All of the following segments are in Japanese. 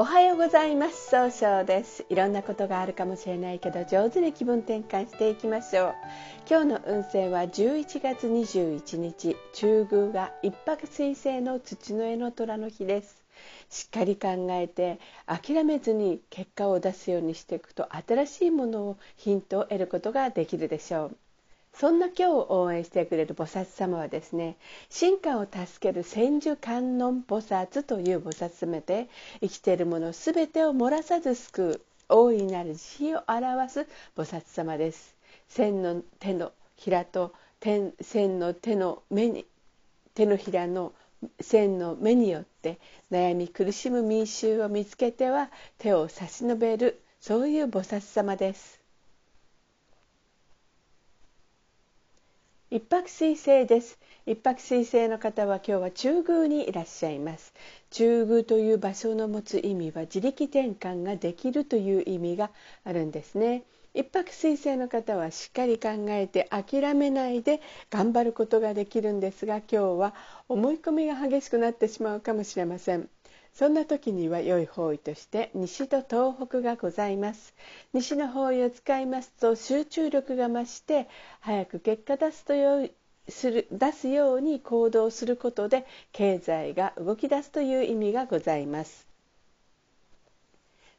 おはようございます。総称です。いろんなことがあるかもしれないけど上手に気分転換していきましょう。今日の運勢は11月21日。中宮が一泊水星の土の絵の虎の日です。しっかり考えて諦めずに結果を出すようにしていくと新しいものをヒントを得ることができるでしょう。そんな今日を応援してくれる菩薩様はですね進化を助ける千手観音菩薩という菩薩様で生きているもの全てを漏らさず救う大いなる慈悲を表す菩薩様です。千の手のひらと千の手の目に手のひらの千の目によって悩み苦しむ民衆を見つけては手を差し伸べるそういう菩薩様です。一泊水星です。一泊水星の方は今日は中宮にいらっしゃいます。中宮という場所の持つ意味は自力転換ができるという意味があるんですね。一泊水星の方はしっかり考えて諦めないで頑張ることができるんですが今日は思い込みが激しくなってしまうかもしれません。そんな時には良い方位として西と東北がございます。西の方位を使いますと集中力が増して早く結果出すというする出すように行動することで経済が動き出すという意味がございます。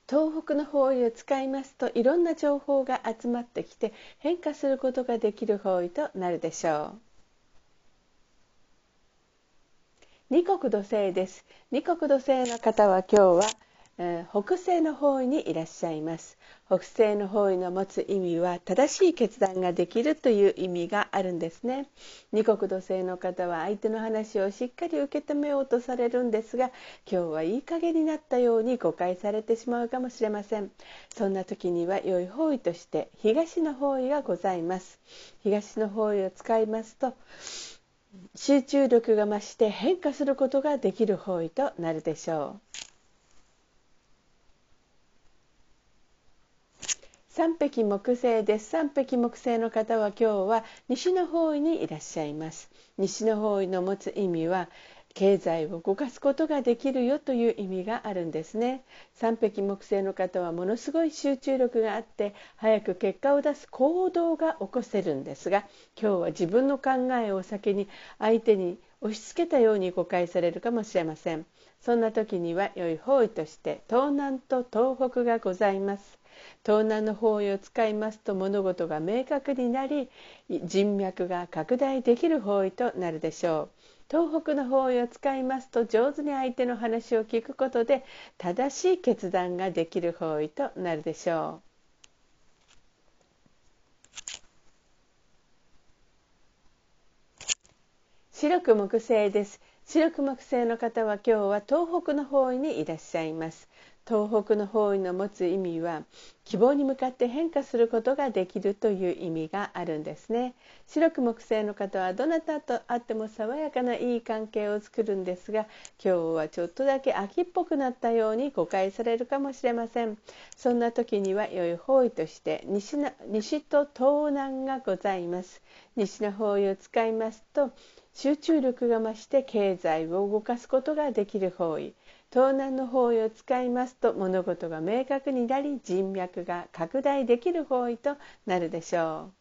東北の方位を使いますといろんな情報が集まってきて変化することができる方位となるでしょう二国土星です。二国土星の方は今日は、えー、北西の方位にいらっしゃいます。北西の方位の持つ意味は正しい決断ができるという意味があるんですね。二国土星の方は相手の話をしっかり受け止めようとされるんですが今日はいい加減になったように誤解されてしまうかもしれません。そんな時には良い方位として東の方位がございます。東の方位を使いますと集中力が増して変化することができる方位となるでしょう。三匹木星です。三匹木星の方は今日は西の方位にいらっしゃいます。西の方位の持つ意味は経済を動かすことができるよという意味があるんですね。三匹木星の方はものすごい集中力があって早く結果を出す行動が起こせるんですが今日は自分の考えを先に相手に押し付けたように誤解されるかもしれません。そんな時には良い方位として東南と東北がございます。東南の方位を使いますと物事が明確になり人脈が拡大できる方位となるでしょう。東北の方位を使いますと上手に相手の話を聞くことで正しい決断ができる方位となるでしょう。白く木星です白く木星の方は今日は東北の方位にいらっしゃいます東北の方位の持つ意味は希望に向かって変化することができるという意味があるんですね。白く木星の方はどなたと会っても爽やかないい関係を作るんですが今日はちょっとだけ秋っぽくなったように誤解されるかもしれません。そんな時には良い方位として西の西と東南がございます。西の方位を使いますと集中力が増して経済を動かすことができる方位。東南の方位を使いますと物事が明確になり人脈が拡大できる方位となるでしょう。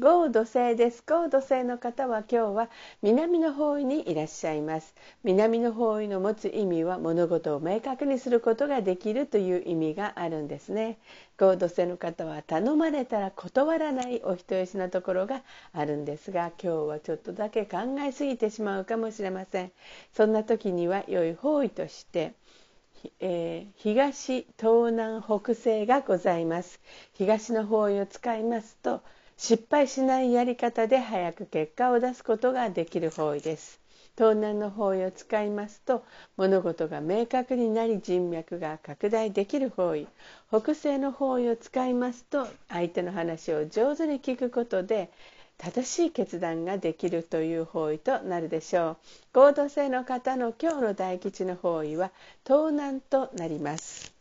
豪土星です。豪土星の方は今日は南の方位にいらっしゃいます。南の方位の持つ意味は物事を明確にすることができるという意味があるんですね。豪土星の方は頼まれたら断らないお人よしなところがあるんですが今日はちょっとだけ考えすぎてしまうかもしれません。そんな時には良い方位としてえー、東東南北西がございます。東の方位を使いますと失敗しないやり方で早く結果を出すことができる方位です。東南の方位を使いますと物事が明確になり人脈が拡大できる方位。北西の方位を使いますと相手の話を上手に聞くことで正しい決断ができるという方位となるでしょう。合同性の方の今日の大吉の方位は東南となります。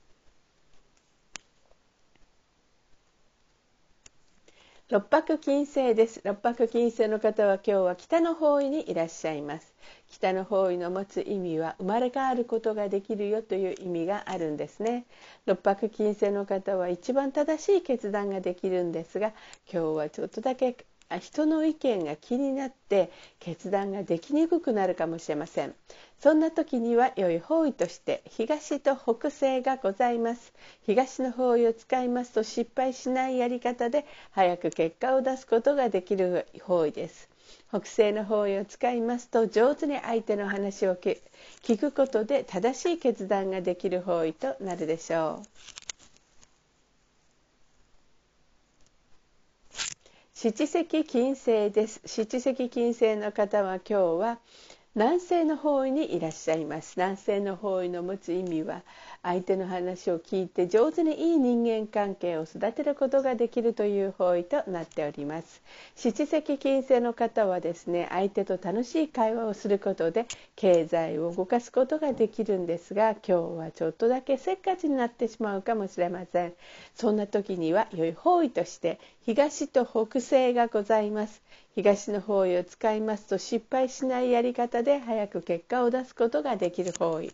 六白金星です。六白金星の方は今日は北の方位にいらっしゃいます。北の方位の持つ意味は生まれ変わることができるよという意味があるんですね。六白金星の方は一番正しい決断ができるんですが今日はちょっとだけ人の意見が気になって決断ができにくくなるかもしれません。そんな時には良い方位として東と北西がございます。東の方位を使いますと失敗しないやり方で早く結果を出すことができる方位です。北西の方位を使いますと上手に相手の話を聞くことで正しい決断ができる方位となるでしょう。七石金星です。七石金星の方は今日は南西の方位にいらっしゃいます。南西の方位の持つ意味は相手の話を聞いて上手にいい人間関係を育てることができるという方位となっております。七石金星の方はですね相手と楽しい会話をすることで経済を動かすことができるんですが今日はちょっとだけせっかちになってしまうかもしれません。そんな時には良い方位として東と北西がございます。東の方位を使いますと失敗しないやり方で早く結果を出すことができる方位。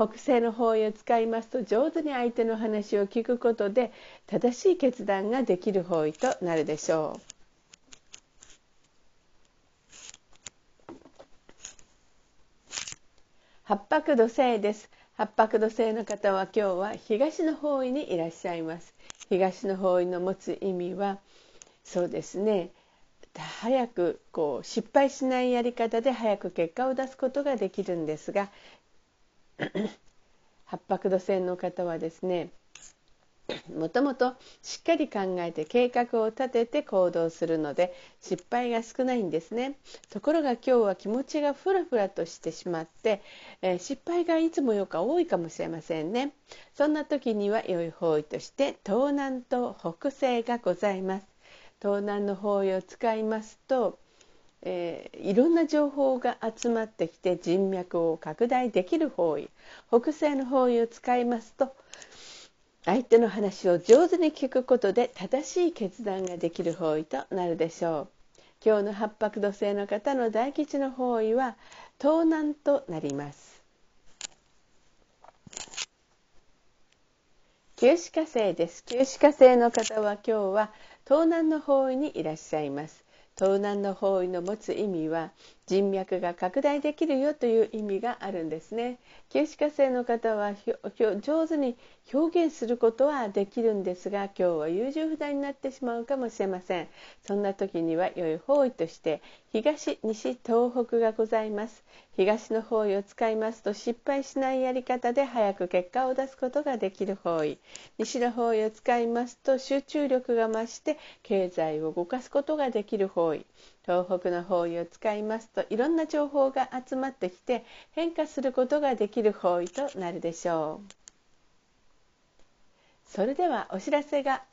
北西の方位を使いますと上手に相手の話を聞くことで正しい決断ができる方位となるでしょう。八白土星です。八白土星の方は今日は東の方位にいらっしゃいます。東の方位の持つ意味はそうですね。早くこう失敗しないやり方で早く結果を出すことができるんですが 八白土星の方はですねもともとしっかり考えて計画を立てて行動するので失敗が少ないんですね。ところが今日は気持ちがふらふらとしてしまって、えー、失敗がいつもよか多いかもしれませんね。そんな時には良い方位として東南と北西がございます。東南の方位を使いますと、えー、いろんな情報が集まってきて人脈を拡大できる方位北西の方位を使いますと相手の話を上手に聞くことで正しい決断ができる方位となるでしょう。今日の八白土星の方の大吉の方位は東南となります。九死火星です。九死火星の方は今日は東南の方位にいらっしゃいます。盗難の方位の持つ意味は人脈が拡大できるよという意味があるんですね。九死火星の方は上手に表現することはできるんですが今日は優柔不断になってしまうかもしれません。そんな時には良い方位として東西東北がございます。東の方位を使いますと失敗しないやり方で早く結果を出すことができる方位。西の方位を使いますと集中力が増して経済を動かすことができる方位。東北の方位を使いますといろんな情報が集まってきて変化することができる方位となるでしょう。それではお知らせが